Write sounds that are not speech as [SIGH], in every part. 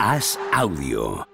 Haz audio.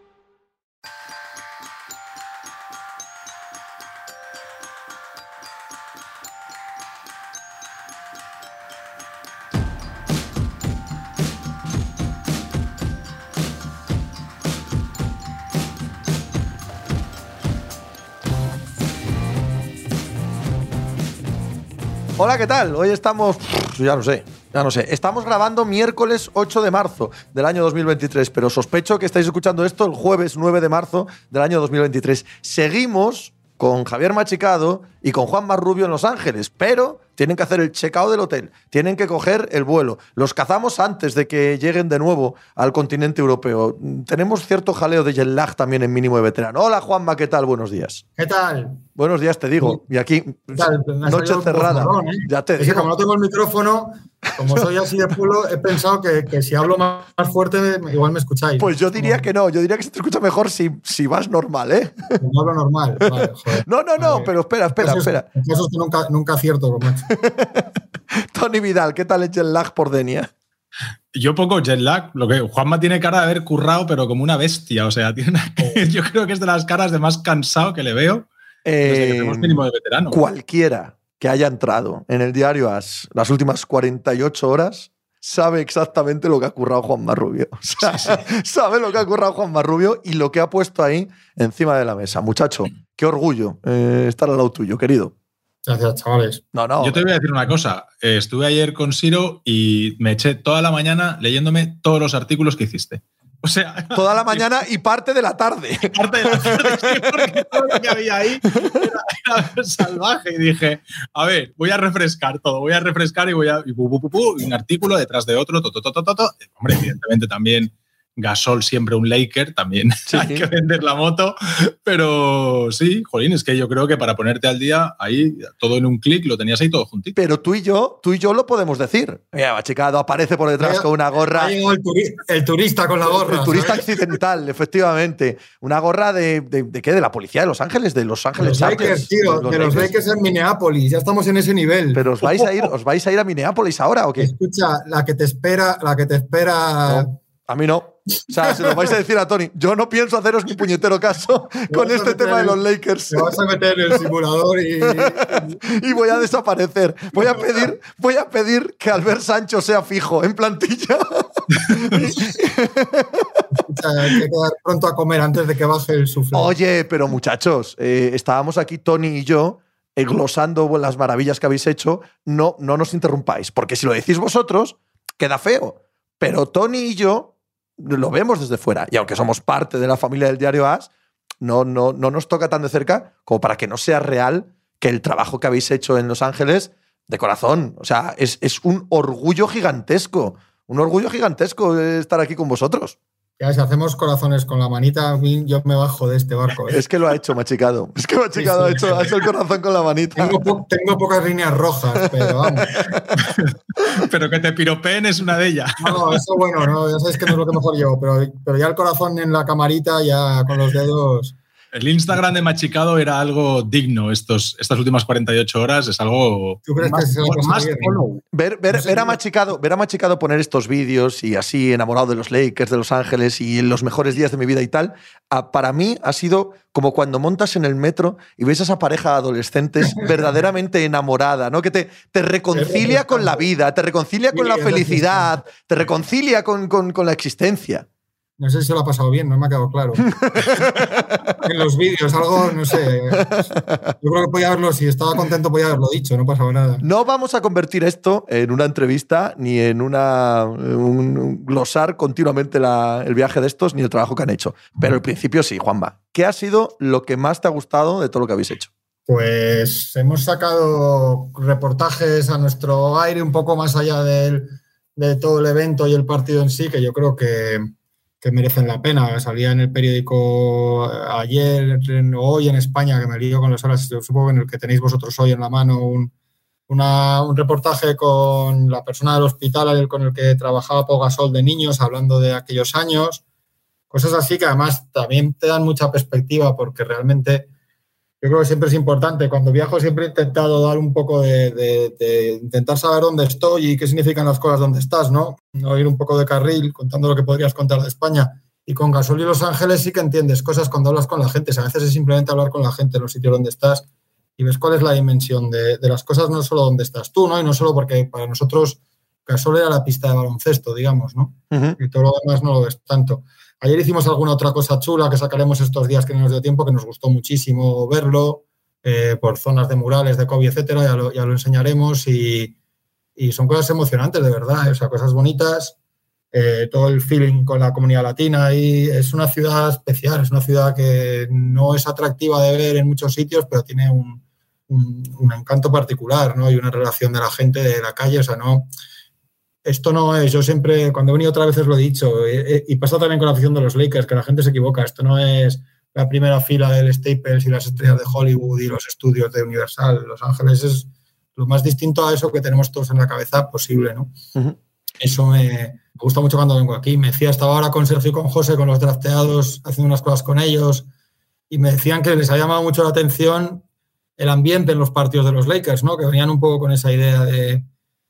Hola, ¿qué tal? Hoy estamos. Ya no sé, ya no sé. Estamos grabando miércoles 8 de marzo del año 2023, pero sospecho que estáis escuchando esto el jueves 9 de marzo del año 2023. Seguimos con Javier Machicado y con Juan Marrubio en Los Ángeles, pero tienen que hacer el checkout del hotel, tienen que coger el vuelo. Los cazamos antes de que lleguen de nuevo al continente europeo. Tenemos cierto jaleo de jet lag también en mínimo de veterano. Hola Juanma, ¿qué tal? Buenos días. ¿Qué tal? Buenos días, te digo. Y aquí, noche cerrada. bozarrón, ¿eh? Ya te Es que digo. como no tengo el micrófono, como [LAUGHS] soy así de pueblo, he pensado que, que si hablo más, fuerte, igual me escucháis. Pues yo diría que no, yo diría que se te escucha mejor si, si vas normal, ¿eh? Como hablo normal. Vale, [LAUGHS] joder. No, no, no, Vale. pero espera, espera, Eso es- espera. Eso es que nunca, nunca acierto, macho. [LAUGHS] Tony Vidal, ¿qué tal el jet lag por Denia? Yo poco jet lag, lo que Juanma tiene cara de haber currado, pero como una bestia. O sea, [LAUGHS] tiene una- yo creo que es de las caras de más cansado que le veo desde que Eh, tenemos mínimo de veterano. cualquiera que haya entrado en el diario AS las últimas 48 horas sabe exactamente lo que ha currado Juan Marrubio. [LAUGHS] O sea, sabe lo que ha currado Juan Marrubio y lo que ha puesto ahí encima de la mesa. Muchacho, qué orgullo eh, estar al lado tuyo, querido. Gracias, chavales. No, no. Yo te voy a decir una cosa. Eh, estuve ayer con Siro y me eché toda la mañana leyéndome todos los artículos que hiciste. O sea, [LAUGHS] Toda la mañana y parte de la tarde. [LAUGHS] parte de la tarde, sí, porque todo lo que había ahí era, era salvaje. Y dije, a ver, voy a refrescar todo, voy a refrescar y voy a. Y, pu, pu, pu, pu, y un artículo detrás de otro, to, to, to, to, to, to. Hombre, evidentemente también Gasol siempre un Laker, también [LAUGHS] Sí. hay que vender la moto. Pero sí, jolín, es que yo creo que para ponerte al día, ahí todo en un clic, lo tenías ahí todo juntito. Pero tú y yo, tú y yo lo podemos decir. Mira, Machicado aparece por detrás con una gorra. El, turi- el turista con la gorra. El turista ¿sabes? accidental, [LAUGHS] efectivamente. Una gorra de, de, de qué? De la policía de Los Ángeles, de Los De Ángeles los. Lakers, tío. De los Lakers en Minneapolis. Ya estamos en ese nivel. Pero os vais a ir, os vais a ir a Minneapolis ahora o qué? Escucha, la que te espera, la que te espera. No, a mí no. O sea, se lo vais a decir a Tony. Yo no pienso haceros ni puñetero caso [LAUGHS] con este tema de los Lakers. Te vas a meter en el simulador y. [LAUGHS] Y voy a desaparecer. Voy a pedir, voy a pedir que Albert Sancho sea fijo en plantilla. [LAUGHS] Hay que quedar pronto a comer antes de que baje el sufle. Oye, pero muchachos, eh, estábamos aquí Tony y yo eh, glosando las maravillas que habéis hecho. No, no nos interrumpáis, porque si lo decís vosotros, queda feo. Pero Tony y yo lo vemos desde fuera. Y aunque somos parte de la familia del diario AS, no, no, no nos toca tan de cerca como para que no sea real que el trabajo que habéis hecho en Los Ángeles, de corazón, o sea, es, es un orgullo gigantesco. Un orgullo gigantesco estar aquí con vosotros. Ya, si hacemos corazones con la manita, yo me bajo de este barco. ¿eh? Es que lo ha hecho, machicado. Es que machicado Sí, sí. ha, hecho, ha hecho el corazón con la manita. Tengo, po- tengo pocas líneas rojas, pero vamos. [LAUGHS] Pero que te piropeen es una de ellas. No, eso bueno, no, ya sabéis que no es lo que mejor llevo, pero, pero ya el corazón en la camarita, ya con los dedos. El Instagram de Machicado era algo digno estos, estas últimas 48 horas. Es algo ¿Tú crees que más, follow. Ver, ver, No sé, ver a no. Machicado, ver a Machicado poner estos vídeos y así enamorado de los Lakers, de Los Ángeles y en los mejores días de mi vida y tal, para mí ha sido como cuando montas en el metro y ves a esa pareja de adolescentes [LAUGHS] verdaderamente enamorada, ¿no? Que te, te reconcilia con la vida, te reconcilia con la felicidad, te reconcilia con, con- con la existencia. No sé si se lo ha pasado bien, no me ha quedado claro. [LAUGHS] en los vídeos, algo, no sé. Yo creo que podía haberlo, si estaba contento, podía haberlo dicho, no pasaba nada. No vamos a convertir esto en una entrevista ni en una, un, un glosar continuamente la- el viaje de estos ni el trabajo que han hecho. Pero al principio sí, Juanma. ¿Qué ha sido lo que más te ha gustado de todo lo que habéis hecho? Pues hemos sacado reportajes a nuestro aire un poco más allá del- de todo el evento y el partido en sí, que yo creo que, que merecen la pena. Salía en el periódico ayer en- o hoy en España, que me lío con las horas, yo supongo en el que tenéis vosotros hoy en la mano, un, una- un reportaje con la persona del hospital con el que trabajaba Pau Gasol de niños, hablando de aquellos años. Cosas así que además también te dan mucha perspectiva porque realmente yo creo que siempre es importante. Cuando viajo siempre he intentado dar un poco de, de- de intentar saber dónde estoy y qué significan las cosas donde estás, ¿no? No ir un poco de carril contando lo que podrías contar de España. Y con Gasol y Los Ángeles sí que entiendes cosas cuando hablas con la gente. a veces es simplemente hablar con la gente en los sitios donde estás y ves cuál es la dimensión de, las cosas, no solo donde estás tú, ¿no? Y no solo porque para nosotros Gasol era la pista de baloncesto, digamos, ¿no? Y todo lo demás no lo ves tanto. Ayer hicimos alguna otra cosa chula que sacaremos estos días que no nos dio tiempo, que nos gustó muchísimo verlo, eh, por zonas de murales, de COVID, etcétera, ya lo, enseñaremos y, son cosas emocionantes, de verdad, ¿eh? o sea, cosas bonitas. Eh, todo el feeling con la comunidad latina y es una ciudad especial, es una ciudad que no es atractiva de ver en muchos sitios, pero tiene un, un, encanto particular, ¿no? Y una relación de la gente de la calle, o sea, no. Esto no es, yo siempre, cuando he venido otras veces lo he dicho, y pasa también con la afición de los Lakers, que la gente se equivoca, esto no es la primera fila del Staples y las estrellas de Hollywood y los estudios de Universal. Los Ángeles es lo más distinto a eso que tenemos todos en la cabeza posible, ¿no? Eso me, gusta mucho cuando vengo aquí. Me decía, estaba ahora con Sergio y con José, con los drafteados, haciendo unas cosas con ellos, y me decían que les ha llamado mucho la atención el ambiente en los partidos de los Lakers, ¿no? Que venían un poco con esa idea de,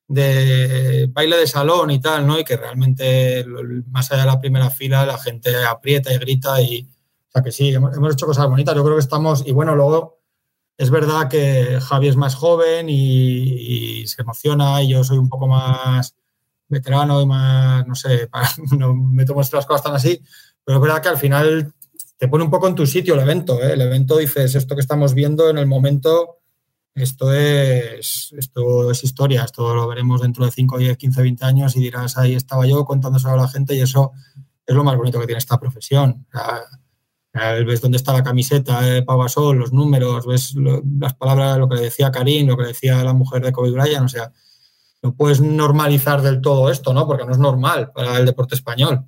de baile de salón y tal, ¿no? Y que realmente más allá de la primera fila la gente aprieta y grita y, sea que sí, hemos, hecho cosas bonitas. Yo creo que estamos, y bueno, luego es verdad que Javi es más joven y, se emociona y yo soy un poco más veterano y más, no sé, [LAUGHS] no me tomo estas cosas tan así, pero es verdad que al final te pone un poco en tu sitio el evento. ¿eh? El evento dices, esto que estamos viendo en el momento, esto es, esto es historia, esto lo veremos dentro de 5, 10, 15, 20 años y dirás, ahí estaba yo contándose a la gente y eso es lo más bonito que tiene esta profesión. ves dónde está la camiseta de Pavasol, los números, ves las palabras, lo que decía Karim, lo que decía la mujer de Kobe Bryant, o sea, no puedes normalizar del todo esto, ¿no? Porque no es normal para el deporte español.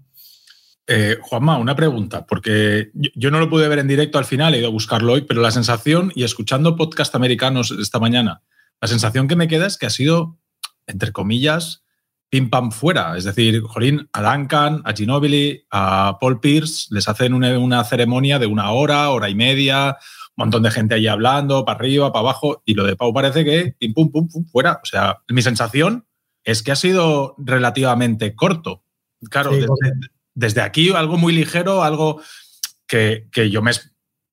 Eh, Juanma, una pregunta, porque yo, no lo pude ver en directo al final, he ido a buscarlo hoy, pero la sensación, y escuchando podcast americanos esta mañana, la sensación que me queda es que ha sido, entre comillas, pim pam fuera. Es decir, Jolín, a Duncan, a Ginobili, a Paul Pierce les hacen una, ceremonia de una hora, hora y media, un montón de gente allí hablando, para arriba, para abajo, y lo de Pau parece que pim pum pum pum fuera. O sea, mi sensación es que ha sido relativamente corto. Claro, desde, aquí algo muy ligero, algo que, yo me...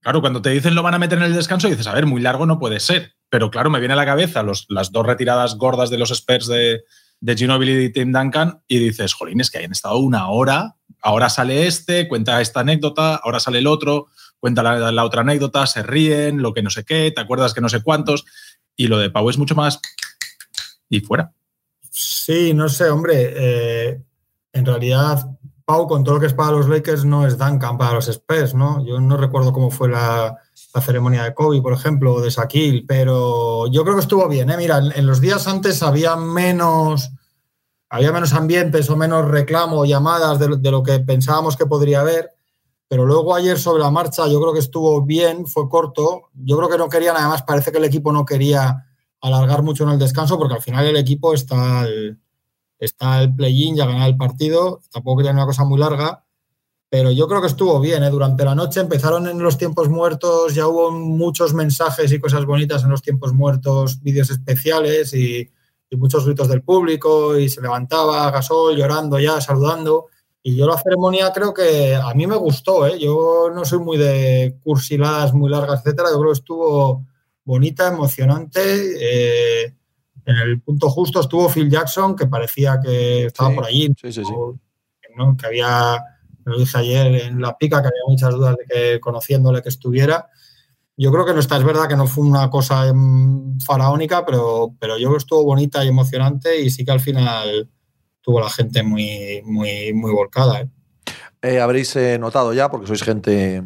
Claro, cuando te dicen lo van a meter en el descanso, dices, a ver, muy largo no puede ser. Pero claro, me viene a la cabeza las dos retiradas gordas de los Spurs de, de Ginobili y Tim Duncan y dices, jolín, es que hayan estado una hora, ahora sale este, cuenta esta anécdota, ahora sale el otro, cuenta la, otra anécdota, se ríen, lo que no sé qué, te acuerdas que no sé cuántos, y lo de Pau es mucho más y fuera. Sí, no sé, hombre, eh, en realidad Pau con todo lo que es para los Lakers no es Duncan para los Spurs, ¿no? Yo no recuerdo cómo fue la, ceremonia de Kobe, por ejemplo, o de Shaquille, pero yo creo que estuvo bien, ¿eh? Mira, en, los días antes había menos, había menos ambientes o menos reclamo llamadas de, lo que pensábamos que podría haber, pero luego ayer sobre la marcha yo creo que estuvo bien, fue corto, yo creo que no querían, además parece que el equipo no quería alargar mucho en el descanso porque al final el equipo está está el play-in, ya ganar el partido, tampoco quería una cosa muy larga, pero yo creo que estuvo bien. ¿eh? Durante la noche empezaron en los tiempos muertos, ya hubo muchos mensajes y cosas bonitas en los tiempos muertos, vídeos especiales y, muchos gritos del público y se levantaba Gasol llorando ya, saludando. Y yo la ceremonia creo que a mí me gustó, ¿eh? yo no soy muy de cursiladas muy largas, etcétera, yo creo que estuvo bonita, emocionante. Eh, en el punto justo estuvo Phil Jackson, que parecía que estaba por allí. Sí, sí, sí. Que había, lo dije ayer en la pica, que había muchas dudas de que conociéndole que estuviera. Yo creo que no está, es verdad que no fue una cosa em, faraónica, pero, pero yo creo que estuvo bonita y emocionante y sí que al final tuvo la gente muy, muy, muy volcada. ¿eh? Eh, habréis eh, notado ya, porque sois gente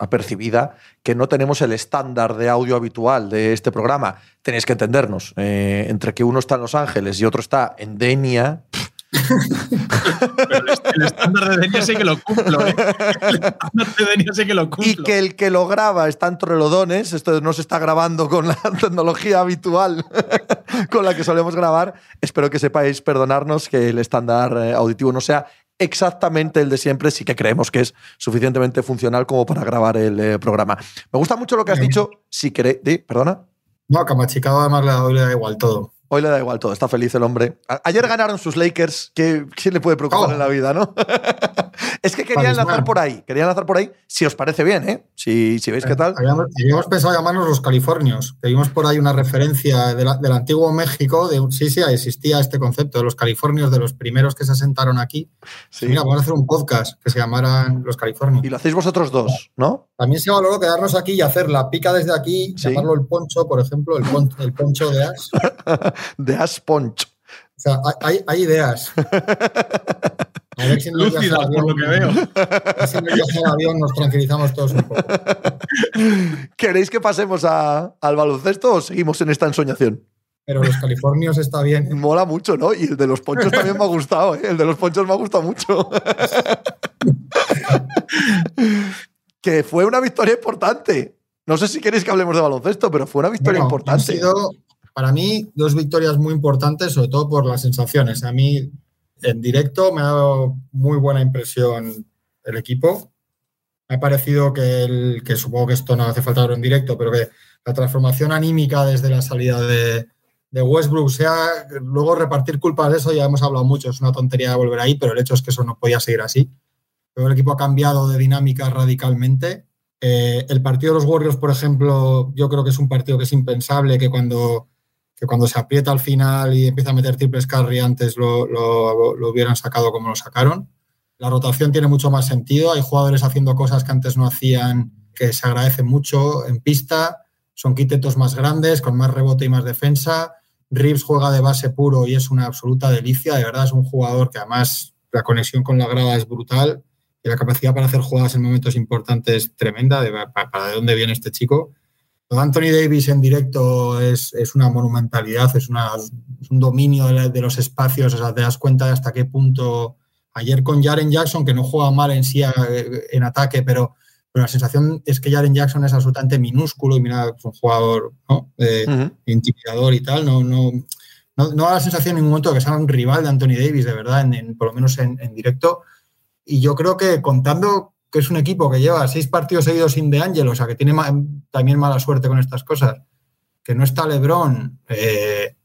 apercibida que no tenemos el estándar de audio habitual de este programa. Tenéis que entendernos. Eh, entre que uno está en Los Ángeles y otro está en Denia. el estándar de Denia sí que lo cumplo. ¿eh? El estándar de Denia sí que lo cumplo. Y que el que lo graba está en Torrelodones. Esto no se está grabando con la [LAUGHS] tecnología habitual [LAUGHS] con la que solemos grabar. Espero que sepáis perdonarnos que el estándar eh, auditivo no sea exactamente el de siempre, sí que creemos que es suficientemente funcional como para grabar el eh, programa. Me gusta mucho lo que has dicho. Si queréis. ¿Perdona? No, que Machicado además le da, igual todo. Hoy le da igual todo, está feliz el hombre. ayer ganaron sus Lakers, ¿qué, le puede preocupar oh. en la vida, no? [LAUGHS] es que quería enlazar por ahí, quería enlazar por ahí, si os parece bien, ¿eh? Si, si veis qué tal. Habíamos, pensado llamarnos los californios, que vimos por ahí una referencia del antiguo México, de sí, sí, existía este concepto de los californios, de los primeros que se asentaron aquí. Mira, vamos a hacer un podcast que se llamaran Los Californios. Y lo hacéis vosotros dos, ¿no? También se valoró quedarnos aquí y hacer la pica desde aquí, llamarlo el poncho, por ejemplo, el, el poncho de As. [LAUGHS] de Ash Punch. O sea, hay, hay ideas. A ver si nos Lúcida, por lo que veo. A ver si nos avión nos tranquilizamos todos un poco. ¿Queréis que pasemos al baloncesto o seguimos en esta ensoñación? Pero los californios está bien. Mola mucho, ¿no? Y el de los ponchos también me ha gustado, ¿eh? El de los ponchos me ha gustado mucho. que fue una victoria importante. No sé si queréis que hablemos de baloncesto, pero fue una victoria importante. Han sido para mí, dos victorias muy importantes, sobre todo por las sensaciones. A mí, en directo, me ha dado muy buena impresión el equipo. Me ha parecido que, el, que supongo que esto no hace falta verlo en directo, pero que la transformación anímica desde la salida de, de Westbrook, sea luego repartir culpas de eso, ya hemos hablado mucho, es una tontería volver ahí, pero el hecho es que eso no podía seguir así. Pero el equipo ha cambiado de dinámica radicalmente. Eh, el partido de los Warriors, por ejemplo, yo creo que es un partido que es impensable, que cuando que cuando se aprieta al final y empieza a meter triples carry antes lo, hubieran sacado como lo sacaron. La rotación tiene mucho más sentido. Hay jugadores haciendo cosas que antes no hacían, que se agradecen mucho en pista. Son quitetos más grandes, con más rebote y más defensa. Reeves juega de base puro y es una absoluta delicia. De verdad, es un jugador que además la conexión con la grada es brutal y la capacidad para hacer jugadas en momentos importantes tremenda. De, para, para de dónde viene este chico. Anthony Davis en directo es, una monumentalidad, es, un dominio de, los espacios, o sea, te das cuenta de hasta qué punto. Ayer con Jaren Jackson, que no juega mal en sí en ataque, pero, la sensación es que Jaren Jackson es absolutamente minúsculo y mira, es un jugador eh, intimidador y tal. No, no, no, da la sensación en ningún momento de que sea un rival de Anthony Davis, de verdad, por lo menos en, en directo. Y yo creo que contando que es un equipo que lleva seis partidos seguidos sin De Angelo, o sea, que tiene también mala suerte con estas cosas, que no está LeBron, eh,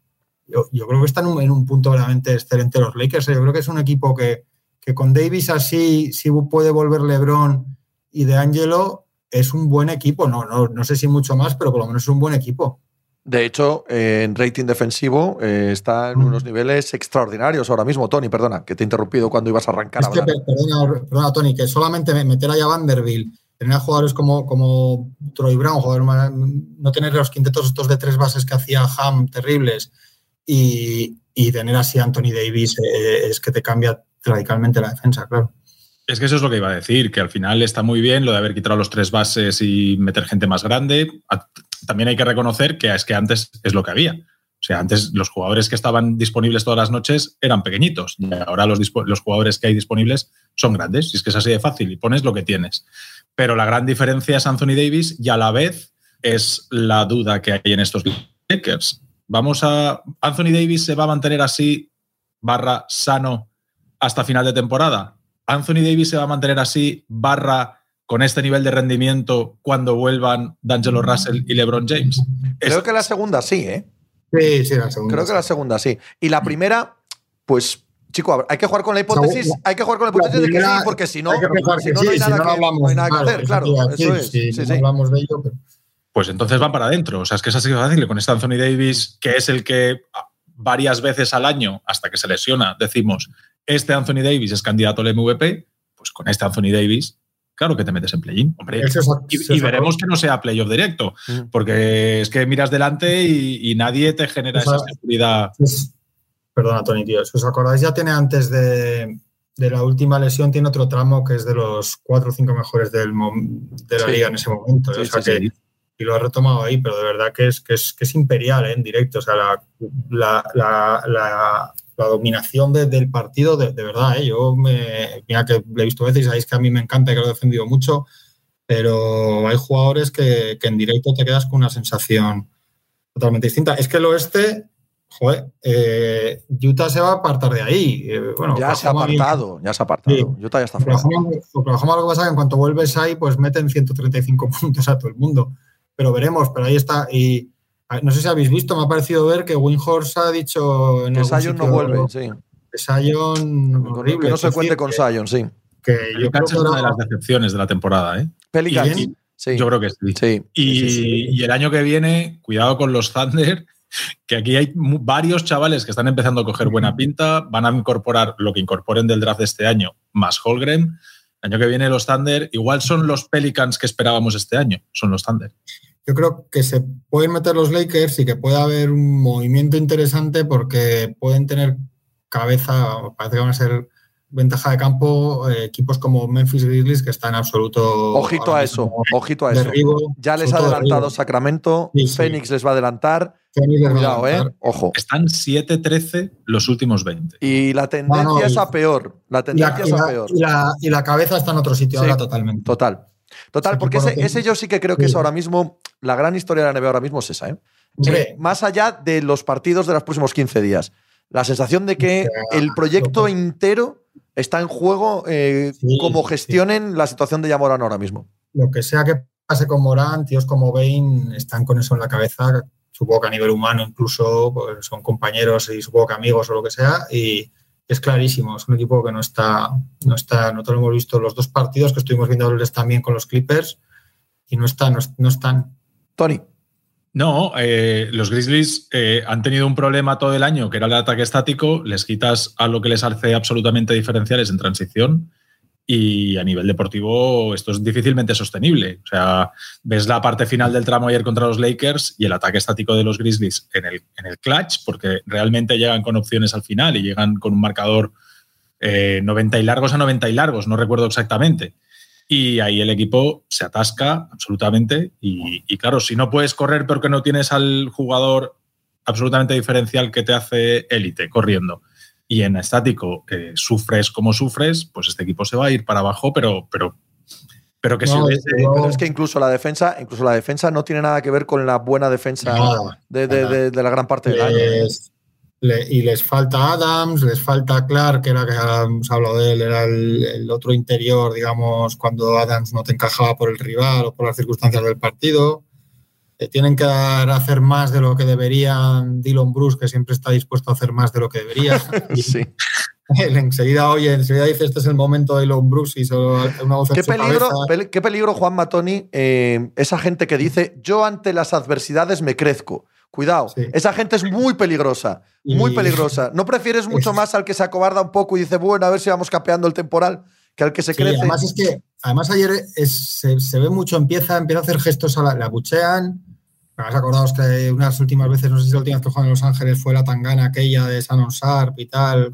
yo, creo que están en un, punto realmente excelente los Lakers. Yo creo que es un equipo que, con Davis así, si puede volver LeBron y De Angelo, es un buen equipo. No, no, no sé si mucho más, pero por lo menos es un buen equipo. De hecho, en rating defensivo eh, está en unos niveles extraordinarios ahora mismo. Tony, perdona, que te he interrumpido cuando ibas a arrancar. Es que, perdona, Tony, que solamente meter ahí a Vanderbilt, tener a jugadores como, como Troy Brown, no tener los quintetos estos de tres bases que hacía Ham terribles y, tener así a Anthony Davis eh, es que te cambia radicalmente la defensa, claro. Es que eso es lo que iba a decir, que al final está muy bien lo de haber quitado los tres bases y meter gente más grande también hay que reconocer que es que antes es lo que había. O sea, antes los jugadores que estaban disponibles todas las noches eran pequeñitos y ahora los, los jugadores que hay disponibles son grandes. Y es que es así de fácil y pones lo que tienes. Pero la gran diferencia es Anthony Davis y a la vez es la duda que hay en estos Lakers. Vamos a. Anthony Davis se va a mantener así, barra sano, hasta final de temporada. Anthony Davis se va a mantener así, barra con este nivel de rendimiento cuando vuelvan D'Angelo Russell y LeBron James? Creo que la segunda sí, ¿eh? Sí, sí, la segunda. Creo que la segunda sí. Y la primera, pues chico, hay que jugar con la hipótesis, hay que jugar con la hipótesis de que sí, porque si no, si no, hay nada, que, hacer, claro. Eso es. Sí, sí, hablamos de ello, Pues entonces van para adentro. O sea, es que es así fácil. Con este Anthony Davis, que es el que varias veces al año, hasta que se lesiona, decimos, este Anthony Davis es candidato al MVP, pues con este Anthony Davis claro que te metes en play-in, hombre. y, veremos que no sea playoff directo, mm. porque es que miras delante y, nadie te genera esa seguridad. perdona, Tony, tío. Si os acordáis, ya tiene antes de, la última lesión, tiene otro tramo que es de los cuatro o cinco mejores del, de la liga en ese momento. y lo ha retomado ahí, pero de verdad que es, que es, que es imperial ¿eh? en directo. O sea, la, la la dominación del partido, de, verdad, ¿eh? yo me, mira que lo he visto veces y sabéis que a mí me encanta y que lo he defendido mucho, pero hay jugadores que, en directo te quedas con una sensación totalmente distinta. Es que el oeste, joder, eh, Utah se va a apartar de ahí. Eh, bueno, ya se ha apartado, ya se ha apartado. Utah ya está fuera. Oklahoma, lo que pasa es que en cuanto vuelves ahí, pues meten 135 [LAUGHS] puntos a todo el mundo. Pero veremos, pero ahí está. Y, No sé si habéis visto, me ha parecido ver que Winhorse ha dicho. En que Sion no vuelve, sí. Que Sion. Horrible, que no se cuente con Sion, sí. Que yo creo que es una de las decepciones de la temporada, ¿eh? Pelicans. Sí. Yo creo que sí. y, y, el año que viene, cuidado con los Thunder, que aquí hay varios chavales que están empezando a coger buena pinta, van a incorporar lo que incorporen del draft de este año, más Holgren. El año que viene los Thunder, igual son los Pelicans que esperábamos este año, son los Thunder. Yo creo que se pueden meter los Lakers y que puede haber un movimiento interesante porque pueden tener cabeza, parece que van a ser ventaja de campo eh, equipos como Memphis Grizzlies que están en absoluto. Ojito a eso, ojito a eso. ya les ha adelantado Sacramento, Phoenix les va a adelantar. Cuidado, eh. Ojo. Están 7-13 los últimos 20. Y la tendencia es a peor. La tendencia es a peor. Y la, cabeza está en otro sitio ahora totalmente. Total. Total, porque ese, yo sí que creo que es ahora mismo. La gran historia de la NBA ahora mismo es esa, ¿eh? eh más allá de los partidos de los próximos 15 días. La sensación de que el proyecto entero está en juego eh, como gestionen la situación de Yamorán ahora mismo. Lo que sea que pase con Morán, tíos como Bain están con eso en la cabeza, supongo que a nivel humano incluso pues, son compañeros y supongo que amigos o lo que sea, y es clarísimo, es un equipo que no está, no está, no lo hemos visto los dos partidos que estuvimos viendo también con los Clippers y no están, no están. Tony. No, eh, los Grizzlies eh, han tenido un problema todo el año, que era el ataque estático. Les quitas a lo que les hace absolutamente diferenciales en transición. Y a nivel deportivo, esto es difícilmente sostenible. O sea, ves la parte final del tramo ayer contra los Lakers y el ataque estático de los Grizzlies en el, en el clutch, porque realmente llegan con opciones al final y llegan con un marcador 90 eh, y largos a 90 y largos, no recuerdo exactamente. Y ahí el equipo se atasca absolutamente. Y, claro, si no puedes correr porque no tienes al jugador absolutamente diferencial que te hace élite corriendo y en estático sufres como sufres, pues este equipo se va a ir para abajo, pero, pero, pero que no, Pero es que incluso la defensa, incluso la defensa no tiene nada que ver con la buena defensa de, la gran parte del año. y les falta Adams, les falta Clark, que era que hemos hablado de él, era el, otro interior, digamos, cuando Adams no te encajaba por el rival o por las circunstancias del partido. Eh, tienen que hacer más de lo que deberían Dylan Bruce, que siempre está dispuesto a hacer más de lo que debería. [LAUGHS] sí. enseguida, oye, enseguida dice este es el momento de Dylan Bruce y solo una voz ¿Qué peligro, qué peligro, Juan Matoni, eh, esa gente que dice yo ante las adversidades me crezco. Cuidado, esa gente es muy peligrosa, muy peligrosa. ¿No prefieres [LAUGHS] mucho más al que se acobarda un poco y dice, bueno, a ver si vamos capeando el temporal, que al que se crece? Además, es que, además ayer se, ve mucho, empieza, empieza a hacer gestos, a la, la buchean. Has acordado que unas últimas veces, no sé si la última vez que jugó en Los Ángeles fue la tangana aquella de San Sharp y tal.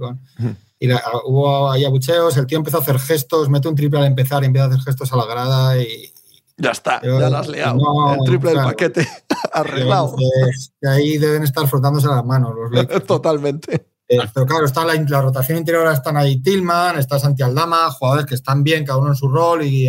y hubo ahí abucheos, el tío empezó a hacer gestos, mete un triple al empezar y empieza a hacer gestos a la grada y, ya está, ya lo has liado. el triple del paquete [LAUGHS] arreglado. Y ahí deben estar frotándose las manos los [LAUGHS] Totalmente. Eh, pero claro, está la, rotación interior, están ahí Tillman, está Santi Aldama, jugadores que están bien, cada uno en su rol, y,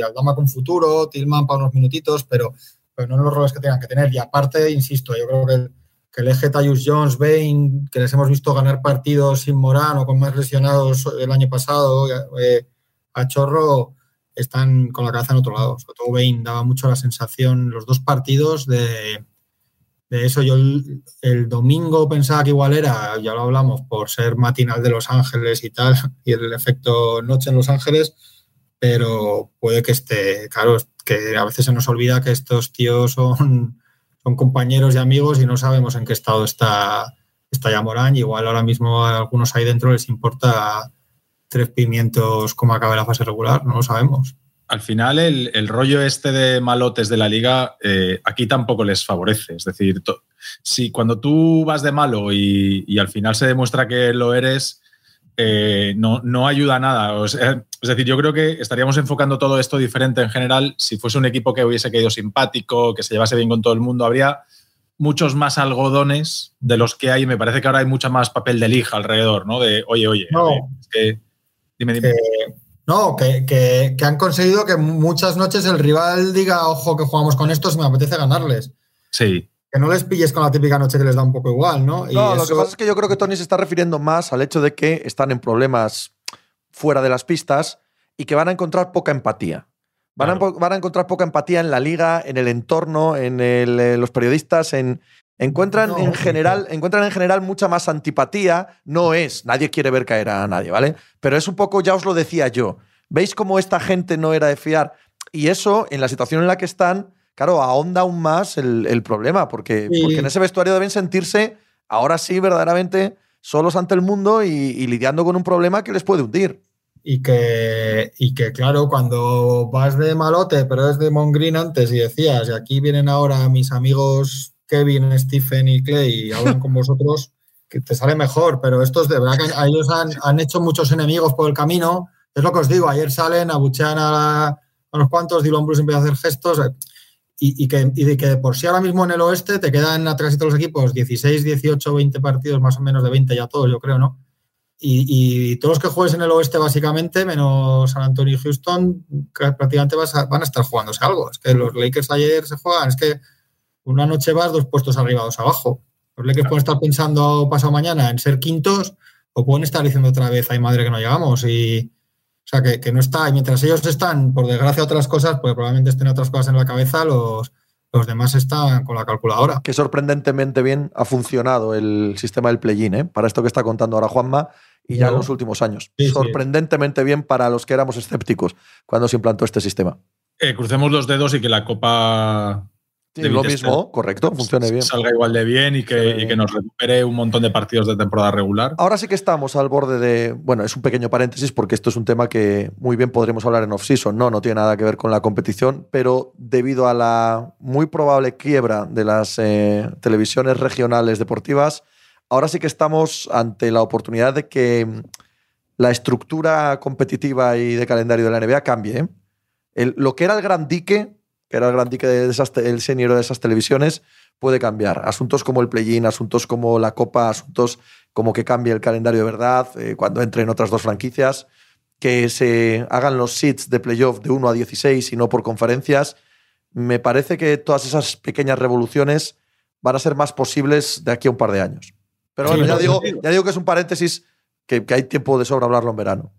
Aldama con futuro, Tillman para unos minutitos, pero, pero, no en los roles que tengan que tener. Y aparte, insisto, yo creo que el, que el eje Tyus Jones, Bain, que les hemos visto ganar partidos sin Morán o con más lesionados el año pasado, eh, a Chorro están con la cabeza en otro lado. Sobre todo Bain daba mucho la sensación, los dos partidos de, eso. Yo el, domingo pensaba que igual era, ya lo hablamos, por ser matinal de Los Ángeles y tal, [LAUGHS] y el efecto noche en Los Ángeles, pero puede que esté, claro, que a veces se nos olvida que estos tíos son, [LAUGHS] son compañeros y amigos y no sabemos en qué estado está, está ya Morán. igual ahora mismo a algunos ahí dentro les importa tres pimientos como acabe la fase regular, no lo sabemos. Al final, el, rollo este de malotes de la liga eh, aquí tampoco les favorece. Es decir, si cuando tú vas de malo y, al final se demuestra que lo eres, eh, no, no, ayuda a nada. es decir, yo creo que estaríamos enfocando todo esto diferente en general. Si fuese un equipo que hubiese caído simpático, que se llevase bien con todo el mundo, habría muchos más algodones de los que hay. Me parece que ahora hay mucha más papel de lija alrededor, ¿no? De, oye, oye, es que Dime, dime. No, que, han conseguido que muchas noches el rival diga, ojo, que jugamos con estos y me apetece ganarles. Sí. Que no les pilles con la típica noche que les da un poco igual, ¿no? no, lo que pasa es que yo creo que Tony se está refiriendo más al hecho de que están en problemas fuera de las pistas y que van a encontrar poca empatía. Van, a, van a encontrar poca empatía en la liga, en el entorno, en el, eh, los periodistas, en. Encuentran No, en general, encuentran en general mucha más antipatía. No es, nadie quiere ver caer a nadie, ¿vale? Pero es un poco, ya os lo decía yo. ¿Veis cómo esta gente no era de fiar? Y eso, en la situación en la que están, claro, ahonda aún más el, el problema, porque, Sí. porque en ese vestuario deben sentirse, ahora sí, verdaderamente, solos ante el mundo y, y lidiando con un problema que les puede hundir. Y que, y que, claro, cuando vas de malote, pero es de Mongreen antes y decías, y aquí vienen ahora mis amigos Kevin, Stephen y Clay hablan con vosotros, [LAUGHS] que te sale mejor, pero estos de verdad que a ellos han, han hecho muchos enemigos por el camino. Es lo que os digo, ayer salen, abuchean a, a unos cuantos, Dylan Bruce empieza a hacer gestos. eh, Y, que, y de que por sí ahora mismo en el oeste te quedan atrás de los equipos 16, 18, 20 partidos, más o menos de 20 ya todos, yo creo, ¿no? Y, todos los que juegues en el oeste, básicamente, menos San Antonio y Houston, prácticamente vas van a estar jugándose algo. Es que los Lakers ayer se juegan, es que una noche vas dos puestos arriba, dos abajo. Los Lakers pueden estar pensando pasado mañana en ser quintos o pueden estar diciendo otra vez, ay madre que no llegamos. Y, o sea, que, que no está. Y mientras ellos están, por desgracia, otras cosas, porque probablemente estén otras cosas en la cabeza, los, los demás están con la calculadora. que sorprendentemente bien ha funcionado el sistema del play-in, ¿eh? para esto que está contando ahora Juanma, y ya en los últimos años. Sí, sí. sorprendentemente bien para los que éramos escépticos cuando se implantó este sistema. Eh, crucemos los dedos y que la Copa Sí, lo mismo, correcto, funcione bien. salga igual de bien y que, y que nos recupere un montón de partidos de temporada regular. Ahora sí que estamos al borde de. Bueno, es un pequeño paréntesis porque esto es un tema que muy bien podremos hablar en off-season, ¿no? No tiene nada que ver con la competición, pero debido a la muy probable quiebra de las eh, televisiones regionales deportivas, ahora sí que estamos ante la oportunidad de que mm, la estructura competitiva y de calendario de la NBA cambie. ¿eh? El- lo que era el gran dique, que era el gran dique de esas, el senior de esas televisiones, puede cambiar. Asuntos como el play-in, asuntos como la Copa, asuntos como que cambie el calendario de verdad, eh, cuando entren otras dos franquicias, que se hagan los seats de playoff de 1 a 16 y no por conferencias. Me parece que todas esas pequeñas revoluciones van a ser más posibles de aquí a un par de años. Pero bueno, ya digo, ya digo que es un paréntesis que, que hay tiempo de sobra hablarlo en verano.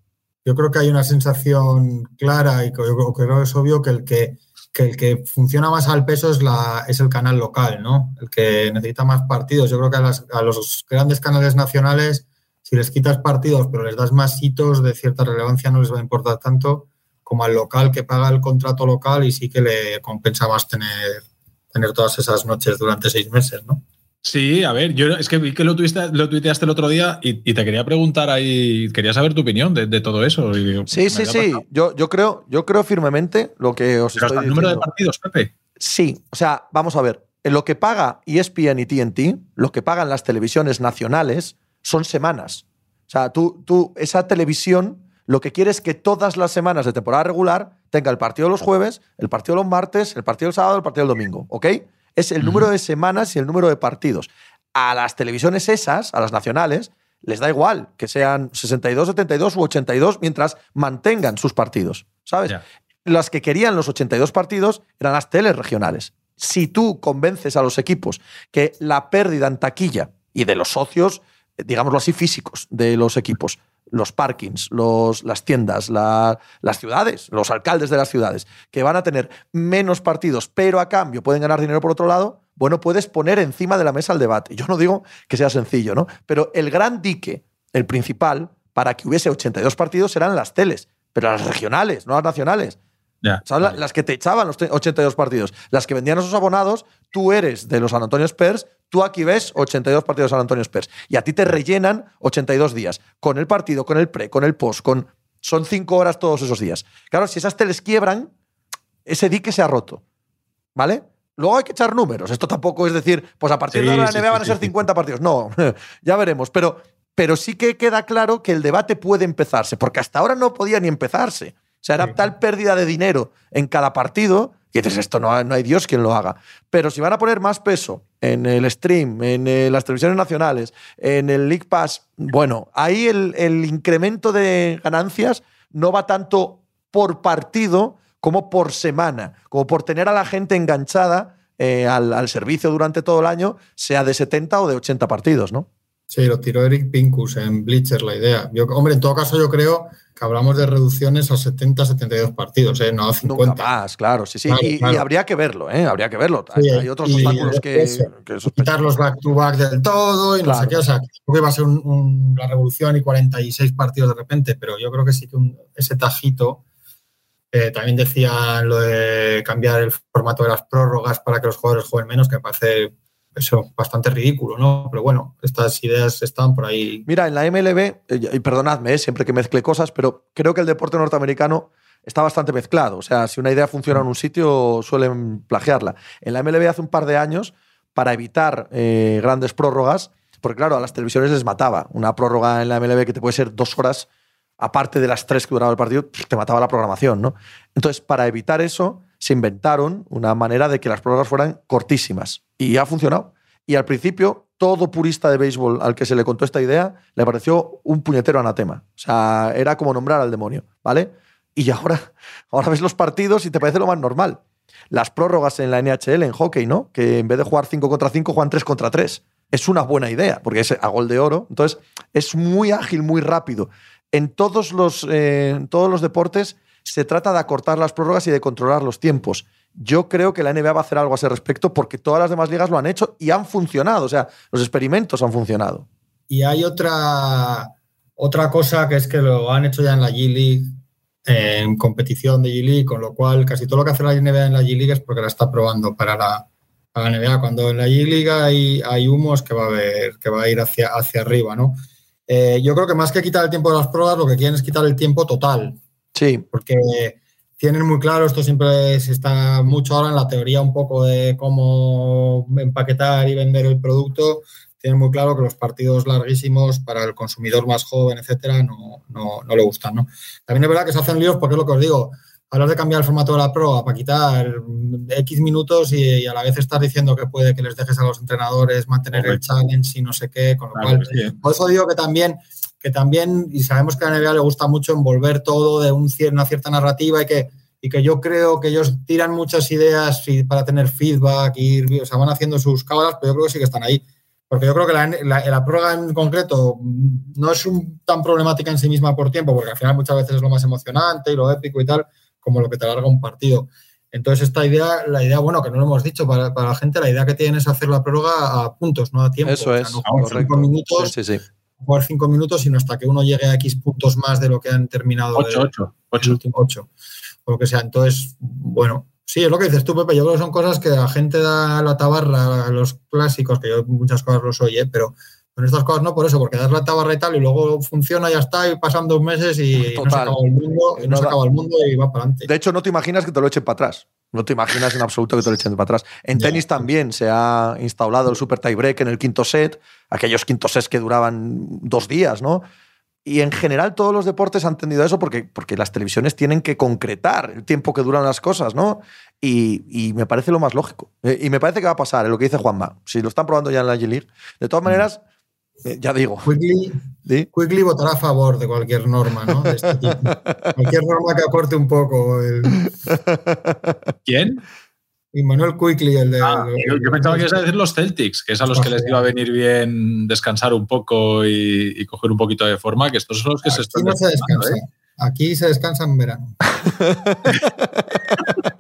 Yo creo que hay una sensación clara y creo- creo que es obvio que el que, que el que funciona más al peso es, la, es el canal local, ¿no? El que necesita más partidos. Yo creo que a, las- a los grandes canales nacionales, si les quitas partidos pero les das más hitos de cierta relevancia, no les va a importar tanto como al local que paga el contrato local y sí que le compensa más tener, tener todas esas noches durante seis meses, ¿no? Sí, a ver, yo es que vi que lo, tuviste, lo tuiteaste el otro día y, y te quería preguntar ahí, quería saber tu opinión de, de todo eso. Y Sí, sí, sí. Yo, yo, creo, yo creo firmemente lo que os Pero estoy hasta el número de partidos, Pepe. Sí, o sea, vamos a ver. En lo que paga ESPN y TNT, lo que pagan las televisiones nacionales son semanas. O sea, tú, tú, esa televisión, lo que quiere es que todas las semanas de temporada regular tenga el partido los jueves, el partido los martes, el partido el sábado, el partido el domingo, ¿ok? Es el número de semanas y el número de partidos. A las televisiones esas, a las nacionales, les da igual que sean 62, 72 u 82 mientras mantengan sus partidos, ¿sabes? Las que querían los 82 partidos eran las teles regionales. Si tú convences a los equipos que la pérdida en taquilla y de los socios, eh, digámoslo así, físicos de los equipos, los parkings, los, las tiendas, la- las ciudades, los alcaldes de las ciudades, que van a tener menos partidos, pero a cambio pueden ganar dinero por otro lado, bueno, puedes poner encima de la mesa el debate. Yo no digo que sea sencillo, ¿no? Pero el gran dique, el principal, para que hubiese 82 partidos eran las teles, pero las regionales, no las nacionales. Vale. las que te echaban los te- 82 partidos. Las que vendían a sus abonados, tú eres de los San Antonio Spurs, tú aquí ves 82 partidos de San Antonio Spurs. Y a ti te rellenan 82 días. Con el partido, con el pre, con el post, con. Son cinco horas todos esos días. Claro, si esas teles quiebran, ese dique se ha roto. ¿Vale? Luego hay que echar números. Esto tampoco es decir, pues a partir Sí, de ahora la NBA sí, van a ser sí. 50 partidos. No, [LAUGHS] ya veremos. Pero, pero sí que queda claro que el debate puede empezarse, porque hasta ahora no podía ni empezarse. O sea, era Sí. tal pérdida de dinero en cada partido que dices, esto no, no hay Dios quien lo haga. Pero si van a poner más peso en el stream, en eh, las televisiones nacionales, en el League Pass, bueno, ahí el, el incremento de ganancias no va tanto por partido como por semana, como por tener a la gente enganchada eh, al, al servicio durante todo el año, sea de 70 o de 80 partidos, ¿no? Sí, lo tiró Eric Pincus en Bleacher la idea. Yo, hombre, en todo caso yo creo que hablamos de reducciones a 70, 72 partidos, ¿eh? no a 50. Nunca más, claro, sí, sí. Claro, y, claro. y habría que verlo, ¿eh? Habría que verlo. Sí, Hay otros obstáculos que, eso, que quitar los back-to-back del todo y no sé qué. O sea, que tampoco iba a ser un- un- la revolución y 46 partidos de repente, pero yo creo que sí que un- ese tajito. eh, también decían lo de cambiar el formato de las prórrogas para que los jugadores jueguen menos, que me parece eso bastante ridículo, ¿no? Pero bueno, estas ideas están por ahí. Mira, en la MLB, eh, y perdonadme eh, siempre que mezcle cosas, pero creo que el deporte norteamericano está bastante mezclado. O sea, si una idea funciona en un sitio, suelen plagiarla. En la MLB hace un par de años, para evitar eh, grandes prórrogas, porque claro, a las televisiones les mataba. Una prórroga en la MLB que te puede ser dos horas, aparte de las tres que duraba el partido, te mataba la programación, ¿no? Entonces, para evitar eso, se inventaron una manera de que las prórrogas fueran cortísimas. Y ha funcionado. Y al principio, todo purista de béisbol al que se le contó esta idea le pareció un puñetero anatema. O sea, era como nombrar al demonio, ¿vale? Y [LAUGHS] ahora, ahora ves los partidos y te parece lo más normal. Las prórrogas en la NHL, en hockey, ¿no? Que en vez de jugar 5 contra 5, juegan 3 contra 3. Es una buena idea, porque es a gol de oro. Entonces, es muy ágil, muy rápido. En todos los, eh, en todos los deportes se trata de acortar las prórrogas y de controlar los tiempos. Yo creo que la NBA va a hacer algo a ese respecto porque todas las demás ligas lo han hecho y han funcionado. O sea, los experimentos han funcionado. Y hay otra, otra cosa que es que lo han hecho ya en la G-League, en competición de G-League, con lo cual casi todo lo que hace la NBA en la G-League es porque la está probando para la, NBA. Cuando en la G-League hay, hay humos que va a haber, que va a ir hacia, hacia arriba, ¿no? Eh, yo creo que más que quitar el tiempo de las pruebas, lo que quieren es quitar el tiempo total, Sí, porque tienen muy claro, esto siempre se está mucho ahora en la teoría un poco de cómo empaquetar y vender el producto, tienen muy claro que los partidos larguísimos para el consumidor más joven, etcétera, no, no, no le gustan. ¿no? También es verdad que se hacen líos porque es lo que os digo, hablar de cambiar el formato de la prueba para quitar X minutos y, y a la vez estás diciendo que puede que les dejes a los entrenadores mantener el challenge y no sé qué, con lo Claro cual por eso digo que también, que también, y sabemos que a la NBA le gusta mucho envolver todo de un, una cierta narrativa y que, y que yo creo que ellos tiran muchas ideas para tener feedback, y, o sea, van haciendo sus cábalas, pero yo creo que sí que están ahí. Porque yo creo que la, la, la prórroga en concreto no es un, tan problemática en sí misma por tiempo, porque al final muchas veces es lo más emocionante y lo épico y tal, como lo que te alarga un partido. Entonces, esta idea, la idea, bueno, que no lo hemos dicho para, para la gente, la idea que tienen es hacer la prórroga a puntos, no a tiempo. eso O sea, es. no cinco minutos, Sí, sí, sí. Jugar cinco minutos, sino hasta que uno llegue a X puntos más de lo que han terminado Ocho, de- ocho, el ocho. último ocho. O lo que sea. Entonces, bueno, sí, es lo que dices tú, Pepe. Yo creo que son cosas que la gente da la tabarra a los clásicos, que yo muchas cosas los oye, pero con estas cosas no por eso, porque das la tabarra y tal, y luego funciona, ya está, y pasan dos meses y no se acaba el mundo, y no No se da- acaba el mundo y va para adelante. De hecho, no te imaginas que te lo echen para atrás. No te imaginas en absoluto que te lo echen para atrás. En tenis también se ha instalado el super tiebreak en el quinto set, aquellos quintos sets que duraban dos días, ¿no? Y en general todos los deportes han tendido a eso porque, porque las televisiones tienen que concretar el tiempo que duran las cosas, ¿no? Y, y me parece lo más lógico. Eh, Y me parece que va a pasar, en lo que dice Juanma. Si lo están probando ya en la G-League. De todas maneras, eh, ya digo. Quickly, ¿sí? Votará a favor de cualquier norma, ¿no? De este tipo. cualquier norma que acorte un poco. El, ¿Quién? y Manuel Quickly, el de. Ah, yo, yo pensaba que ibas a decir los Celtics, que es a los que les iba a venir bien descansar un poco y, y coger un poquito de forma, que estos son los que se Aquí están no se descansando, descansa. ¿eh? Aquí se descansa en verano.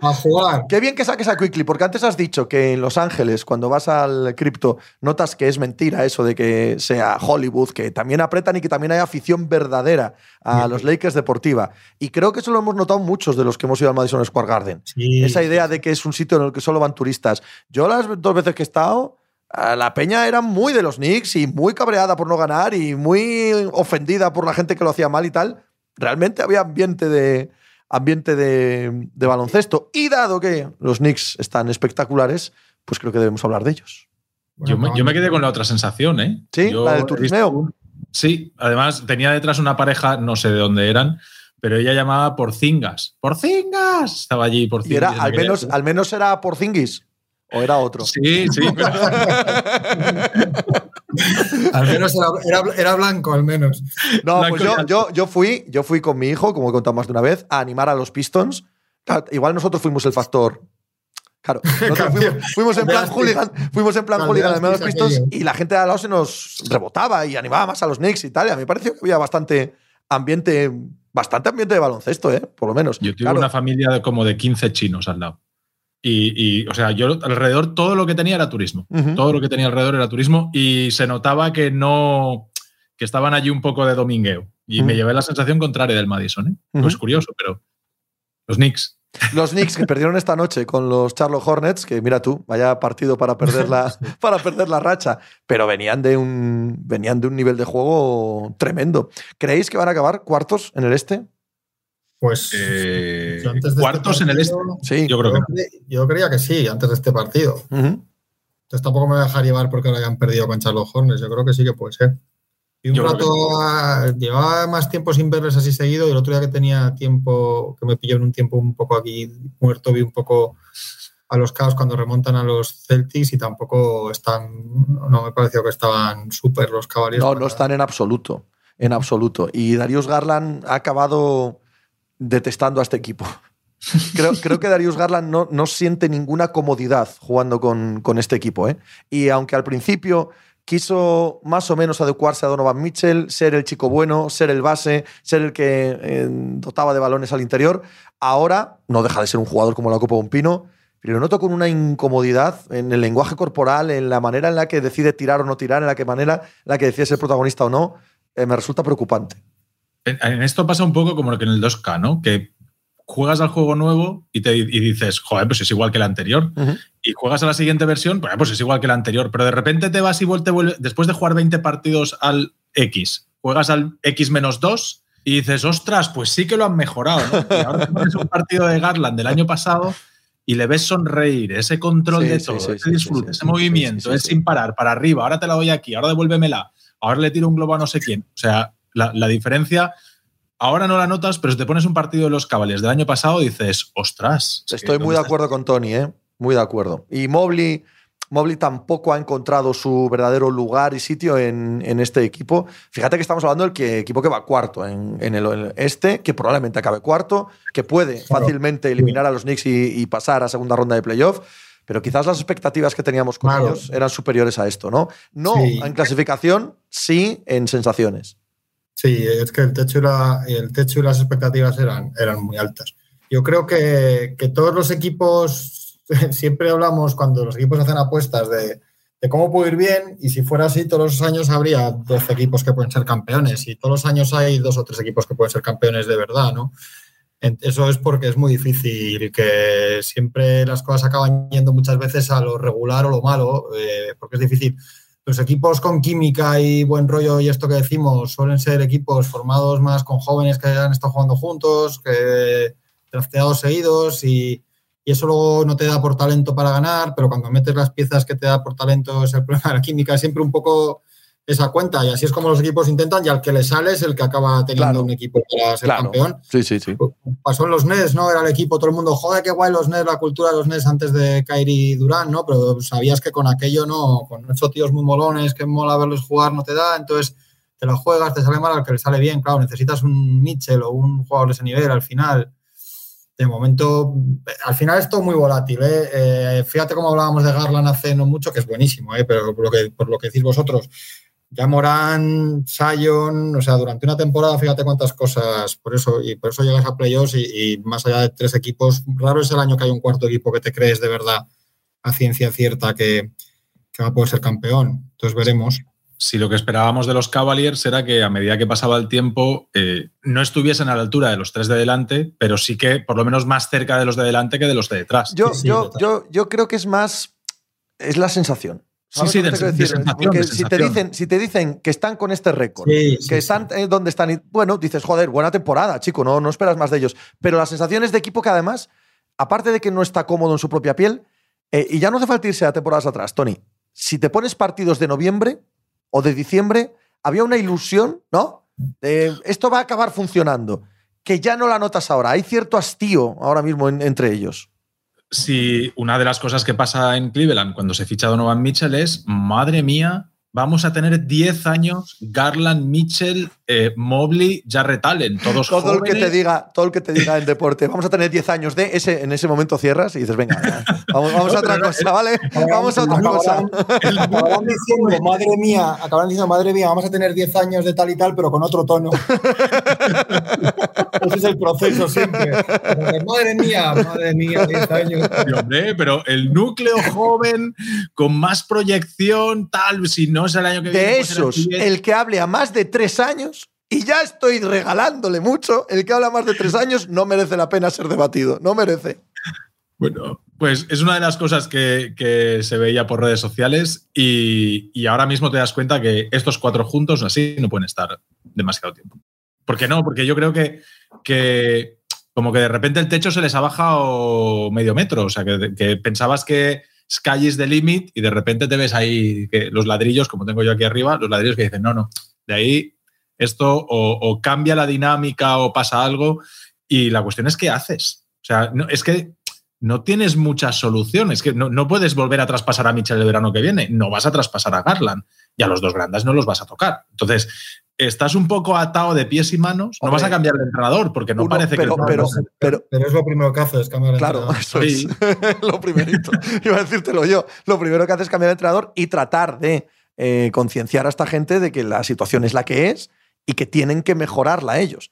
A jugar. Qué bien que saques a Quickly, porque antes has dicho que en Los Ángeles, cuando vas al cripto, notas que es mentira eso de que sea Hollywood, que también apretan y que también hay afición verdadera a Sí. los Lakers deportiva. Y creo que eso lo hemos notado muchos de los que hemos ido al Madison Square Garden. Sí. Esa idea de que es un sitio en el que solo van turistas. Yo las dos veces que he estado, la peña era muy de los Knicks y muy cabreada por no ganar y muy ofendida por la gente que lo hacía mal y tal. Realmente había ambiente de, ambiente de, de baloncesto. Y dado que los Knicks están espectaculares, pues creo que debemos hablar de ellos. Yo me, yo me quedé con la otra sensación, ¿eh? ¿Sí? Yo ¿La del Sí, además tenía detrás una pareja, no sé de dónde eran, pero ella llamaba Porcingas. ¡Porcingas! Estaba allí Porcingas. Y era, al menos, al menos era por Zingis. ¿O era otro? Sí, sí. pero- [LAUGHS] Al menos era, era- era blanco, al menos. No, Blanco pues yo, yo, yo, fui, yo fui con mi hijo, como he contado más de una vez, a animar a los Pistons. Claro, igual nosotros fuimos el factor. Claro, [LAUGHS] nosotros fuimos, fuimos en plan hooligan, fuimos en plan hooligan de los Pistons y la gente de al lado se nos rebotaba y animaba más a los Knicks y tal. Y a mí me pareció que había bastante ambiente, bastante ambiente de baloncesto, ¿eh? por lo menos. Yo tengo una familia de como de 15 chinos al lado. Y, o sea, yo alrededor todo lo que tenía era turismo. Todo lo que tenía alrededor era turismo y se notaba que no, que estaban allí un poco de domingueo. Y me llevé la sensación contraria del Madison. ¿eh? No es curioso, pero los Knicks. Los Knicks que perdieron esta noche con los Charlotte Hornets, que mira tú, vaya partido para perder la, [LAUGHS] [LAUGHS] para perder la racha, pero venían de, un, venían de un nivel de juego tremendo. ¿Creéis que van a acabar cuartos en el este? Pues eh, este cuartos en el este. Sí, yo creo que yo creía que sí, antes de este partido. Entonces tampoco me voy a dejar llevar porque ahora hayan perdido con Charlotte Hornets. Yo creo que sí que puede ser. Y un rato, llevaba más tiempo sin verles así seguido y el otro día que tenía tiempo, que me pilló en un tiempo un poco aquí muerto, vi un poco a los Caos cuando remontan a los Celtics y tampoco están, no me pareció que estaban súper los Cavaliers. No, no están en absoluto, en absoluto. Y Darius Garland ha acabado detestando a este equipo. [LAUGHS] Creo, creo, que Darius Garland no, no siente ninguna comodidad jugando con, con este equipo. ¿eh? Y aunque al principio quiso más o menos adecuarse a Donovan Mitchell, ser el chico bueno, ser el base, ser el que eh, dotaba de balones al interior. Ahora no deja de ser un jugador como la Copa un Pino, pero lo noto con una incomodidad en el lenguaje corporal, en la manera en la que decide tirar o no tirar, en la que manera en la que decide ser protagonista o no. Eh, me resulta preocupante. En, esto pasa un poco como lo que en el 2K, ¿no? Que juegas al juego nuevo y, te, dices, joder, pues es igual que el anterior. Y juegas a la siguiente versión, pues es igual que el anterior. Pero de repente te vas y vuelves, después de jugar 20 partidos al X, juegas al X-2 y dices, ostras, pues sí que lo han mejorado. ¿no? Y ahora pones un partido de Garland del año pasado y le ves sonreír, ese control de todo, ese disfrute, ese movimiento, es sin parar, para arriba, ahora te la doy aquí, ahora devuélvemela, ahora le tiro un globo a no sé quién. O sea, la, la diferencia ahora no la notas, pero si te pones un partido de los Cavaliers del año pasado, dices, ostras. Estoy muy de acuerdo con Tony, ¿eh? Muy de acuerdo. Y Mobley, Mobley tampoco ha encontrado su verdadero lugar y sitio en, este equipo. Fíjate que estamos hablando del que, equipo que va cuarto en, el, este, que probablemente acabe cuarto, que puede fácilmente eliminar a los Knicks y, pasar a segunda ronda de playoff pero quizás las expectativas que teníamos con ellos eran superiores a esto, ¿no? No en clasificación, sí en sensaciones. Sí, es que el techo y, la, el techo y las expectativas eran, eran muy altas. Yo creo que, todos los equipos, [LAUGHS] siempre hablamos cuando los equipos hacen apuestas de, cómo puede ir bien y si fuera así todos los años habría 12 equipos que pueden ser campeones y todos los años hay dos o tres equipos que pueden ser campeones de verdad, ¿no? Eso es porque es muy difícil, que siempre las cosas acaban yendo muchas veces a lo regular o lo malo, eh, porque es difícil los equipos con química y buen rollo y esto que decimos suelen ser equipos formados más con jóvenes que han estado jugando juntos, que drafteados seguidos y, y, eso luego no te da por talento para ganar, pero cuando metes las piezas que te da por talento es el problema de la química, siempre un poco esa cuenta y así es como los equipos intentan y al que le sale es el que acaba teniendo un equipo para ser campeón. Sí, sí, sí. Pasó en los Nets, ¿no? Era el equipo, todo el mundo, joder, qué guay los Nets, la cultura de los Nets antes de Kyrie Durán, ¿no? Pero sabías que con aquello no, con esos tíos muy molones que mola verlos jugar no te da, entonces te la juegas, te sale mal, al que le sale bien, claro, necesitas un Mitchell o un jugador de ese nivel al final. De momento, al final es todo muy volátil. ¿eh? Eh, fíjate cómo hablábamos de Garland hace no mucho, que es buenísimo, ¿eh? pero por lo, que, por lo que decís vosotros, ya Morán, Sion, o sea, durante una temporada, fíjate cuántas cosas, por eso, y por eso llegas a playoffs y, más allá de tres equipos, raro es el año que hay un cuarto equipo que te crees de verdad a ciencia cierta que, va a poder ser campeón. Entonces veremos. Si lo que esperábamos de los Cavaliers era que a medida que pasaba el tiempo eh, no estuviesen a la altura de los tres de delante, pero sí que por lo menos más cerca de los de delante que de los de detrás. Yo, yo, yo, yo creo que es más, es la sensación. Sí, sí, Porque si te, dicen, si te dicen que están con este récord, que están eh, donde están, bueno, dices, joder, buena temporada, chico, no, no esperas más de ellos. Pero la sensación es de equipo que además, aparte de que no está cómodo en su propia piel, eh, y ya no hace falta irse a temporadas atrás, Tony, si te pones partidos de noviembre o de diciembre, había una ilusión, ¿no? esto va a acabar funcionando, que ya no la notas ahora. Hay cierto hastío ahora mismo entre ellos si una de las cosas que pasa en Cleveland cuando se ficha Donovan Mitchell es, madre mía, vamos a tener 10 años Garland, Mitchell, eh, Mobley, Jarrett Allen, todos todo jóvenes. el que te diga todo el que te diga en deporte vamos a tener 10 años de ese en ese momento cierras y dices venga vamos, vamos a otra cosa vale vamos a otra cosa Acabarán diciendo, [LAUGHS] madre mía, acabarán diciendo, madre mía, vamos a tener 10 años de tal y tal, pero con otro tono. [LAUGHS] Ese es el proceso siempre. Madre mía, madre mía, 10 años. Sí, hombre, pero el núcleo joven con más proyección, tal, si no es el año que viene. de pues esos el que hable a más de tres años y ya estoy regalándole mucho el que habla más de tres años no merece la pena ser debatido no merece Bueno, pues es una de las cosas que, que se veía por redes sociales y, y ahora mismo te das cuenta que estos cuatro juntos así no pueden estar demasiado tiempo. ¿Por qué no? Porque yo creo que, que como que de repente el techo se les ha bajado medio metro. O sea, que, pensabas que sky is the limit y de repente te ves ahí que los ladrillos, como tengo yo aquí arriba, los ladrillos que dicen, no, no, de ahí esto o, o cambia la dinámica o pasa algo y la cuestión es qué haces. O sea, no, es que no tienes muchas soluciones, que no, no, puedes volver a traspasar a Mitchell el verano que viene, no vas a traspasar a Garland y a los dos grandes no los vas a tocar. Entonces, estás un poco atado de pies y manos, no Hombre, vas a cambiar de entrenador porque no uno, parece pero, que... pero, entrenador- pero, Pero es lo primero que haces, cambiar de Claro, entrenador. eso Sí. es [LAUGHS] lo primerito. Iba a decírtelo yo. Lo primero que haces es cambiar de entrenador y tratar de eh, concienciar a esta gente de que la situación es la que es y que tienen que mejorarla ellos.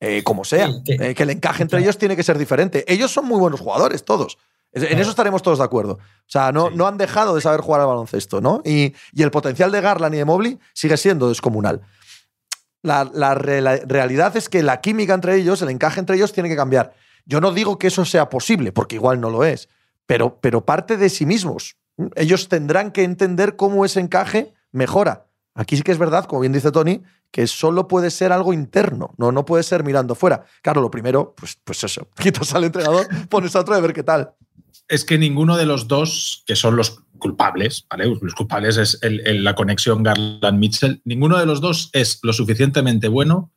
Eh, como sea. Sí, que- Eh, que el encaje entre claro. ellos tiene que ser diferente. Ellos son muy buenos jugadores, todos. En Claro. eso estaremos todos de acuerdo. O sea, no, Sí. no han dejado de saber jugar al baloncesto, ¿no? Y, y el potencial de Garland y de Mobley sigue siendo descomunal. La, la re- la realidad es que la química entre ellos, el encaje entre ellos, tiene que cambiar. Yo no digo que eso sea posible, porque igual no lo es, pero, pero parte de sí mismos. Ellos tendrán que entender cómo ese encaje mejora. Aquí sí que es verdad, como bien dice Tony, que solo puede ser algo interno, no, no puede ser mirando fuera. Claro, lo primero, pues, pues eso, [LAUGHS] quitas al entrenador, pones a otro a ver qué tal. es que ninguno de los dos, que son los culpables, ¿vale? Los culpables es la conexión Garland-Mitchell, ninguno de los dos es lo suficientemente bueno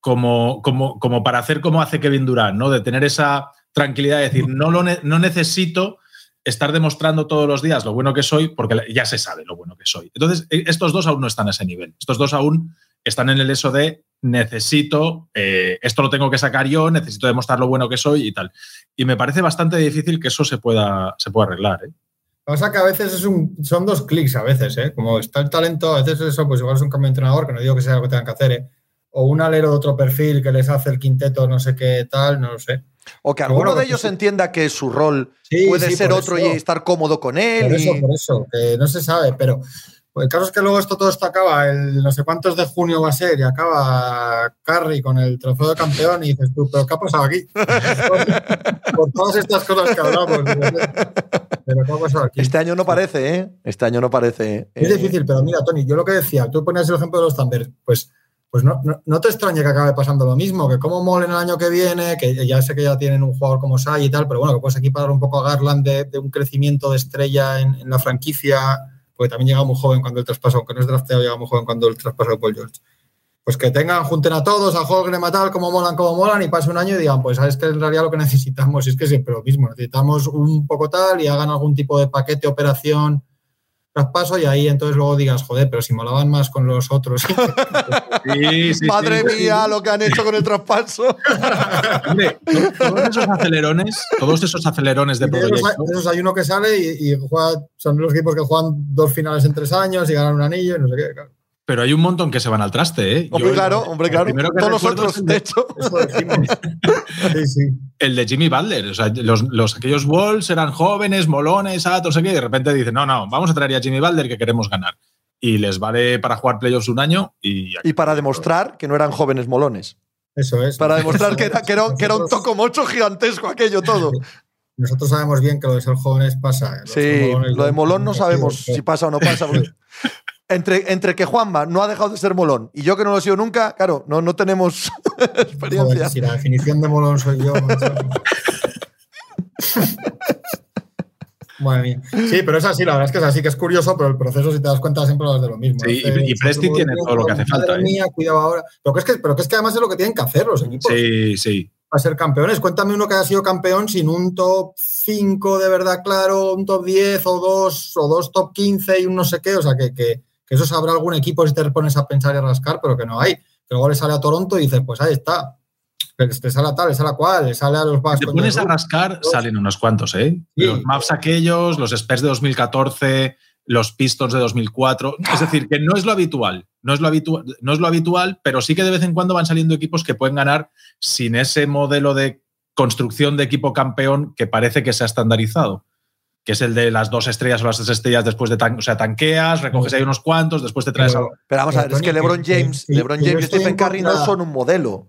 como, como, como para hacer como hace Kevin Durant, ¿no? De tener esa tranquilidad de decir, no, lo no necesito estar demostrando todos los días lo bueno que soy, porque ya se sabe lo bueno que soy. Entonces, estos dos aún no están a ese nivel. Estos dos aún están en el eso de necesito, eh, esto lo tengo que sacar yo, necesito demostrar lo bueno que soy y tal. Y me parece bastante difícil que eso se pueda, se pueda arreglar. ¿eh? Pasa que a veces es un, son dos clics, a veces, ¿eh? Como está el talento, a veces eso, pues igual es un cambio de entrenador, que no digo que sea lo que tengan que hacer, ¿eh? O un alero de otro perfil que les hace el quinteto, no sé qué tal, no lo sé. O que alguno bueno, de que ellos sí. entienda que su rol Sí, puede sí, ser otro eso. y estar cómodo con él. Por eso, y- por eso, que no se sabe, pero pues, el caso es que luego esto todo esto acaba, el no sé cuántos de junio va a ser, y acaba Carry con el trofeo de campeón y dices tú, pero ¿qué ha pasado aquí? [LAUGHS] por, todas estas cosas que hablamos. Pero ¿qué ha pasado aquí? Este año no parece, ¿eh? Este año no parece. Es eh, difícil, pero mira, Tony, yo lo que decía, tú ponías el ejemplo de los Thunder, pues, pues no, no, no te extrañe que acabe pasando lo mismo, que como molen el año que viene, que ya sé que ya tienen un jugador como Sai y tal, pero bueno, que puedes equiparar un poco a Garland de, de un crecimiento de estrella en, en la franquicia, porque también llega muy joven cuando el traspaso, aunque no es drafteado, llega muy joven cuando el traspaso de Paul George. Pues que tengan, junten a todos, a Holgren, a tal, como molan, como molan, y pase un año y digan, pues sabes que en realidad lo que necesitamos es que siempre lo mismo, necesitamos un poco tal y hagan algún tipo de paquete, operación, traspaso, y ahí entonces luego digas, joder, pero si molaban más con los otros. [LAUGHS] Sí, sí, Madre sí. mía, lo que han hecho con el traspaso. [LAUGHS] Hombre, todos esos acelerones, todos esos acelerones de esos, proyecto, esos hay uno que sale y, y juega, son los equipos que juegan dos finales en tres años y ganan un anillo y no sé qué. claro. Pero hay un montón que se van al traste, ¿eh? Hombre, Yo- claro, hombre, claro. primero que Todos los recuerdo otros, es el de de- hecho. [LAUGHS] Eso decimos. Sí, sí. el de Jimmy Butler. O sea, los, los- aquellos Wolves eran jóvenes, molones, ah, no sé qué, y de repente dicen, no, no, vamos a traer a Jimmy Butler que queremos ganar. Y les vale para jugar playoffs un año y Y para demostrar que no eran jóvenes molones. Eso es. Para demostrar que era, que era, que era un Nosotros- tocomocho gigantesco aquello todo. [LAUGHS] Nosotros sabemos bien que lo de ser jóvenes pasa. Los Sí, lo de Molón no sabemos si pasa o no pasa. porque [LAUGHS] entre, entre que Juanma no ha dejado de ser Molón y yo que no lo he sido nunca, claro, no, no tenemos [LAUGHS] experiencia. Joder, si la definición de molón soy yo. Madre mía. Sí, pero es así, la verdad es que es así, que es curioso, pero el proceso, si te das cuenta, siempre es de lo mismo. Sí, y- y Presti tiene todo lo que hace madre falta, ¿eh? mía, cuidado ahora. Pero que, es que, pero que es que además es lo que tienen que hacer los equipos Sí, sí. para ser campeones. Cuéntame uno que haya sido campeón sin un top 5 de verdad claro, un top 10 o dos, o dos top 15 y un no sé qué. O sea, que, que, que eso sabrá algún equipo si te pones a pensar y a rascar, pero que no hay. Que luego le sale a Toronto y dices, pues ahí está. Te sale a tal, le sale a cual, le sale a los Bucks. Te pones a rascar, salen unos cuantos, ¿eh? Los Maps aquellos, los Spurs de 2014, los Pistons de 2004. Es decir, que no es lo habitual, no es lo habitual, no es lo habitual, pero sí que de vez en cuando van saliendo equipos que pueden ganar sin ese modelo de construcción de equipo campeón que parece que se ha estandarizado que es el de las dos estrellas o las tres estrellas después de tan, o sea, tanqueas, recoges ahí unos cuantos, después te traes pero, pero vamos a ver, es que LeBron James, LeBron James y Stephen Curry no son un modelo.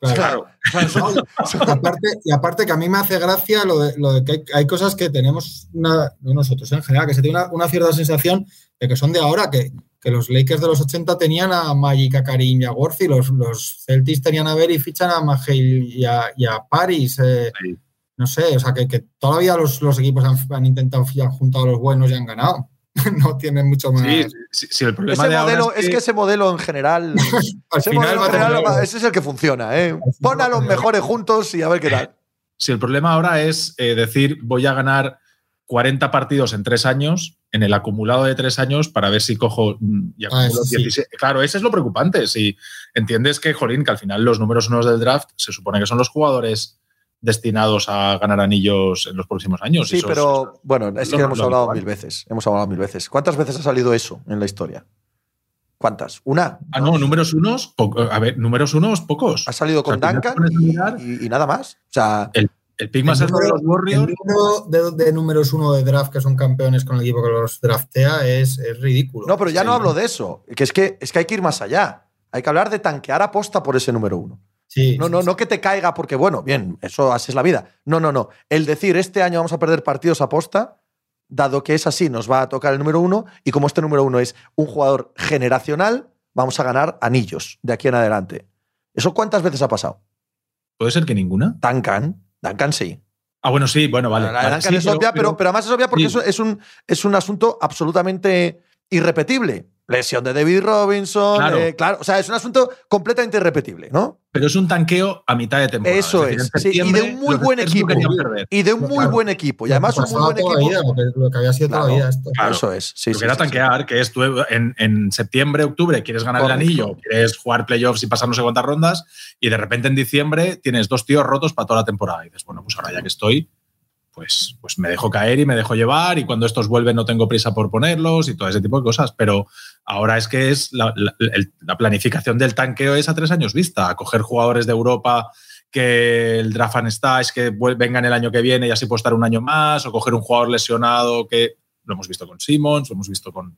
Claro. [LAUGHS] aparte, y aparte que a mí me hace gracia lo de, que hay, cosas que tenemos, una, no nosotros en general, que se tiene una, cierta sensación de que son de ahora, que, que, los Lakers de los 80 tenían a Magic, a Karim y a Worthy, los, los Celtics tenían a ver y fichan a y a, y a Paris. Eh, no sé, o sea, que, que todavía los, los equipos han, han intentado fijar junto a los buenos y han ganado. [LAUGHS] no tienen mucho más. Sí, sí, el problema ese modelo, es, que... ese modelo en general. [LAUGHS] ese, ese es el que funciona. ¿eh? Pon a los mejores juntos y a ver qué tal. Si el problema ahora es eh, decir, voy a ganar 40 partidos en tres años, en el acumulado de tres años, para ver si cojo mm, y ah, 16. Claro, ese es lo preocupante. Si entiendes que, Jolín, que al final los números unos del draft se supone que son los jugadores destinados a ganar anillos en los próximos años. Sí, pero bueno, es que hemos hablado mil veces. Hemos hablado mil veces. ¿Cuántas veces ha salido eso en la historia? ¿Cuántas? ¿Una? Ah, no, números unos, a ver, números unos, pocos. Ha salido con Duncan y, nada más. O sea, el, el pick más alto de los Warriors. El número de, números uno de draft que son campeones con el equipo que los draftea es, es ridículo. No, pero ya no hablo de eso. Que es, que es que hay que ir más allá. Hay que hablar de tanquear aposta por ese número uno no, no, no que te caiga porque, bueno, bien, eso así es la vida. No, no, no. El decir este año vamos a perder partidos a posta, dado que es así, nos va a tocar el número uno y como este número uno es un jugador generacional, vamos a ganar anillos de aquí en adelante. ¿Eso cuántas veces ha pasado? Puede ser que ninguna. Duncan, Duncan sí. Ah, bueno, sí, bueno, vale. Duncan es obvia, pero, pero, además es obvia porque es, un, es un asunto absolutamente irrepetible. Lesión de David Robinson. Claro. Eh, claro. O sea, es un asunto completamente irrepetible, ¿no? Pero es un tanqueo a mitad de temporada. Eso es. y de un muy buen equipo. Y de un muy buen equipo. Y además un muy buen equipo. lo, que, había sido toda la vida esto. Eso es. Sí, lo era tanquear, que es tú en, en, septiembre, octubre quieres ganar el anillo, quieres jugar playoffs y pasar no sé cuántas rondas, y de repente en diciembre tienes dos tíos rotos para toda la temporada. Y dices, bueno, pues ahora ya que estoy, pues, pues me dejo caer y me dejo llevar y cuando estos vuelven no tengo prisa por ponerlos y todo ese tipo de cosas. Pero ahora es que es la, planificación del tanqueo es a tres años vista, a coger jugadores de Europa que el draft está, es que vengan el año que viene y así puedo estar un año más, o coger un jugador lesionado que lo hemos visto con Simmons, lo hemos visto con,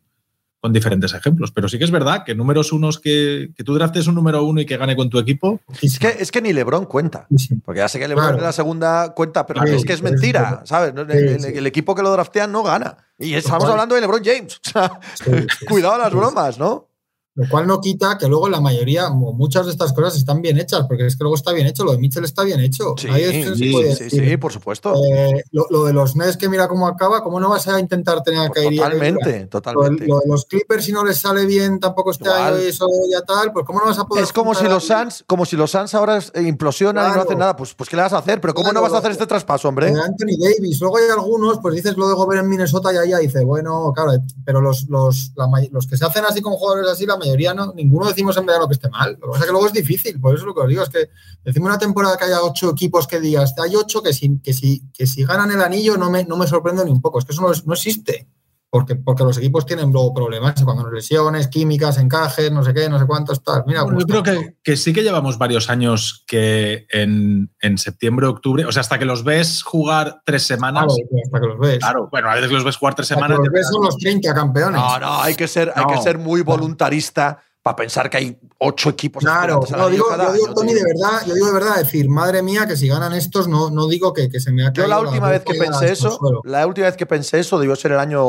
con diferentes ejemplos. Pero sí que es verdad que números unos que, que tú draftes un número uno y que gane con tu equipo. Es que, es que ni Lebron cuenta. Porque ya sé que Lebron en la segunda cuenta, pero es que es mentira, ¿sabes? El, equipo que lo draftea no gana. Y estamos hablando de LeBron James. [LAUGHS] cuidado las bromas, ¿no? Lo cual no quita que luego la mayoría, muchas de estas cosas están bien hechas, porque es que luego está bien hecho, lo de Mitchell está bien hecho. Sí, sí, sí, por supuesto. Eh, lo, de los Nets que mira cómo acaba, ¿cómo no vas a intentar tener pues que ir? Totalmente, totalmente. Lo, de los Clippers, si no les sale bien tampoco este año eso ya tal, pues ¿cómo no vas a poder? Es como si los Suns, como si los Suns ahora implosionan y no hacen nada, pues, pues ¿qué le vas a hacer? Pero ¿cómo no vas a hacer este traspaso, hombre? Anthony Davis, luego hay algunos, pues dices lo de Gobert en Minnesota y ahí dice, bueno, claro, pero los, los, los que se hacen así con jugadores así, la mayoría no, ninguno decimos en verano que esté mal. Lo que pasa es que luego es difícil, por eso lo que os digo es que decimos una temporada que haya ocho equipos que digas, hay ocho que si, que si, que si ganan el anillo no me, no me sorprendo ni un poco. Es que eso no, existe. Porque, porque los equipos tienen luego problemas cuando nos lesiones, químicas, encajes, no sé qué, no sé cuántos, tal. Mira, yo creo que, que, sí que llevamos varios años que en, en, septiembre, octubre, o sea, hasta que los ves jugar tres semanas. Claro, hasta que los ves. Claro, bueno, a veces los ves jugar tres semanas. los ves son los 30 campeones. No, no, hay que ser, hay que ser muy voluntarista para pensar que hay ocho equipos. Claro, no, digo, yo digo, Tony, de verdad, yo digo de verdad, decir, madre mía, que si ganan estos, no, no digo que, que se me ha Yo la última vez que pensé eso, la última vez que pensé eso debió ser el año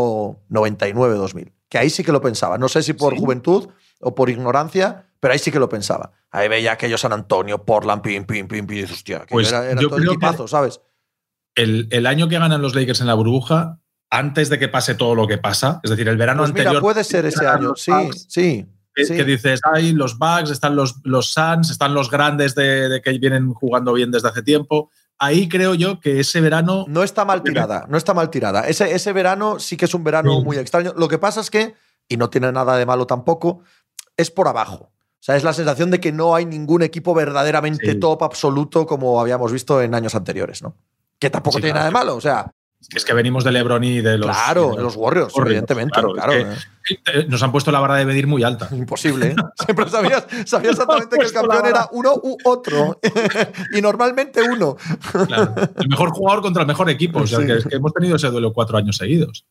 99-2000, que ahí sí que lo pensaba. No sé si por juventud o por ignorancia, pero ahí sí que lo pensaba. Ahí veía aquello San Antonio, Portland, pim, pim, pim, pim, hostia, que pues era, era todo el equipazo, ¿sabes? El, el año que ganan los Lakers en la burbuja, antes de que pase todo lo que pasa, es decir, el verano pues anterior. puede ser ese año, sí, sí. Que, dices, hay los Bugs, están los, los Suns, están los grandes de, que vienen jugando bien desde hace tiempo. Ahí creo yo que ese verano. No está mal tirada, no está mal tirada. Ese, ese verano sí que es un verano muy extraño. Lo que pasa es que, y no tiene nada de malo tampoco, es por abajo. O sea, es la sensación de que no hay ningún equipo verdaderamente Sí. top absoluto como habíamos visto en años anteriores, ¿no? Que tampoco Sí, tiene claro. nada de malo. O sea, Es que venimos de LeBron y de los. claro, de los Warriors, evidentemente. claro, Claro, es que, eh, nos han puesto la vara de medir muy alta. [LAUGHS] Imposible. ¿eh? [LAUGHS] Siempre sabías, sabías exactamente que el campeón era uno u otro. [LAUGHS] y normalmente uno. Claro. El mejor jugador contra el mejor equipo. O sea, Sí. que, es que hemos tenido ese duelo cuatro años seguidos.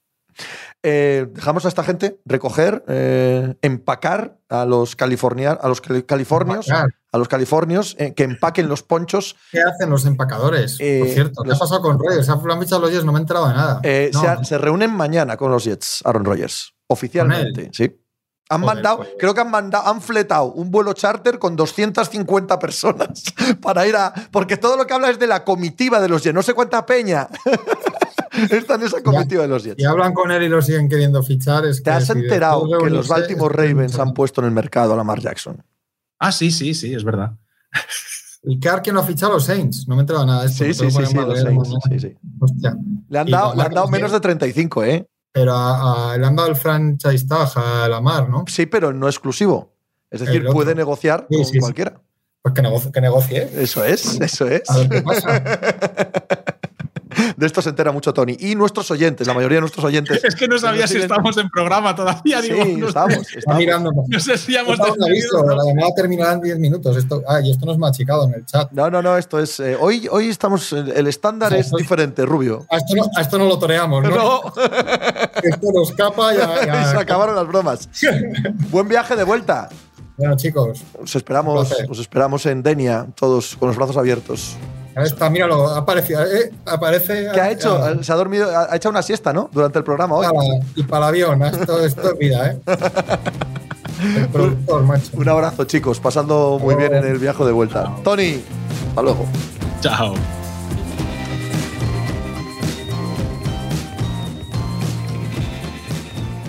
Eh, dejamos a esta gente recoger, eh, empacar a los, california, a los cali- californios, Empacar. a los californios, eh, que empaquen los ponchos. ¿Qué hacen los empacadores? Eh, Por cierto, ¿qué los- ha pasado con Reyes? ¿Se han los Jets? No me he enterado de nada. Eh, No, se, ha- se reúnen mañana con los Jets, Aaron Rodgers, oficialmente, sí. Han Joder, mandado, pues. creo que han mandado, han fletado un vuelo charter con 250 personas [LAUGHS] para ir a. Porque todo lo que habla es de la comitiva de los Jets. No sé cuánta peña [LAUGHS] está en esa comitiva de los Jets. Si hablan con él y lo siguen queriendo fichar, es ¿Te que has si enterado que los Baltimore que- Ravens han puesto en el mercado a Lamar Jackson? Ah, sí, sí, sí, es verdad. ¿Y qué quién ha fichado a los Saints? No me he enterado nada de esto. Sí, sí, sí, que sí, los Saints, mañana. sí, sí. Hostia. Le han Y dado, le han dado Jackson. menos de 35, ¿eh? Pero a- a- le han dado el franchise tag a Lamar, ¿no? Sí, pero no exclusivo. Es decir, puede negociar Sí, con sí, sí. cualquiera. Pues que, negocie, que negocie. Eso es, eso es. A ver qué pasa. [LAUGHS] [LAUGHS] De esto se entera mucho Tony. Y nuestros oyentes, la mayoría de nuestros oyentes. [LAUGHS] Es que no sabía si estábamos en programa todavía. Sí, digo, no, estamos. Está estamos. mirando. no sé si hemos ¿no? La llamada terminará en 10 minutos. Esto, ah, y esto nos ha machicado en el chat. No, no, no, esto es. eh, hoy, hoy estamos. El estándar Sí, es diferente, Rubio. A esto no, a esto no lo toreamos, ¿no? No, [LAUGHS] Esto nos escapa ya- se acabaron las bromas. Buen viaje de vuelta. Bueno, chicos, Os esperamos, os esperamos en Denia, todos con los brazos abiertos. Está, míralo, ha aparecido. eh, aparece. ¿Qué ha hecho? ah, Se ha dormido, ha ha echado una siesta, ¿no? Durante el programa hoy. y para el avión, esto, esto es vida, ¿eh? [LAUGHS] El productor, macho. Un abrazo, chicos. Pasando muy bien en el viaje de vuelta. Tony, hasta luego. Chao.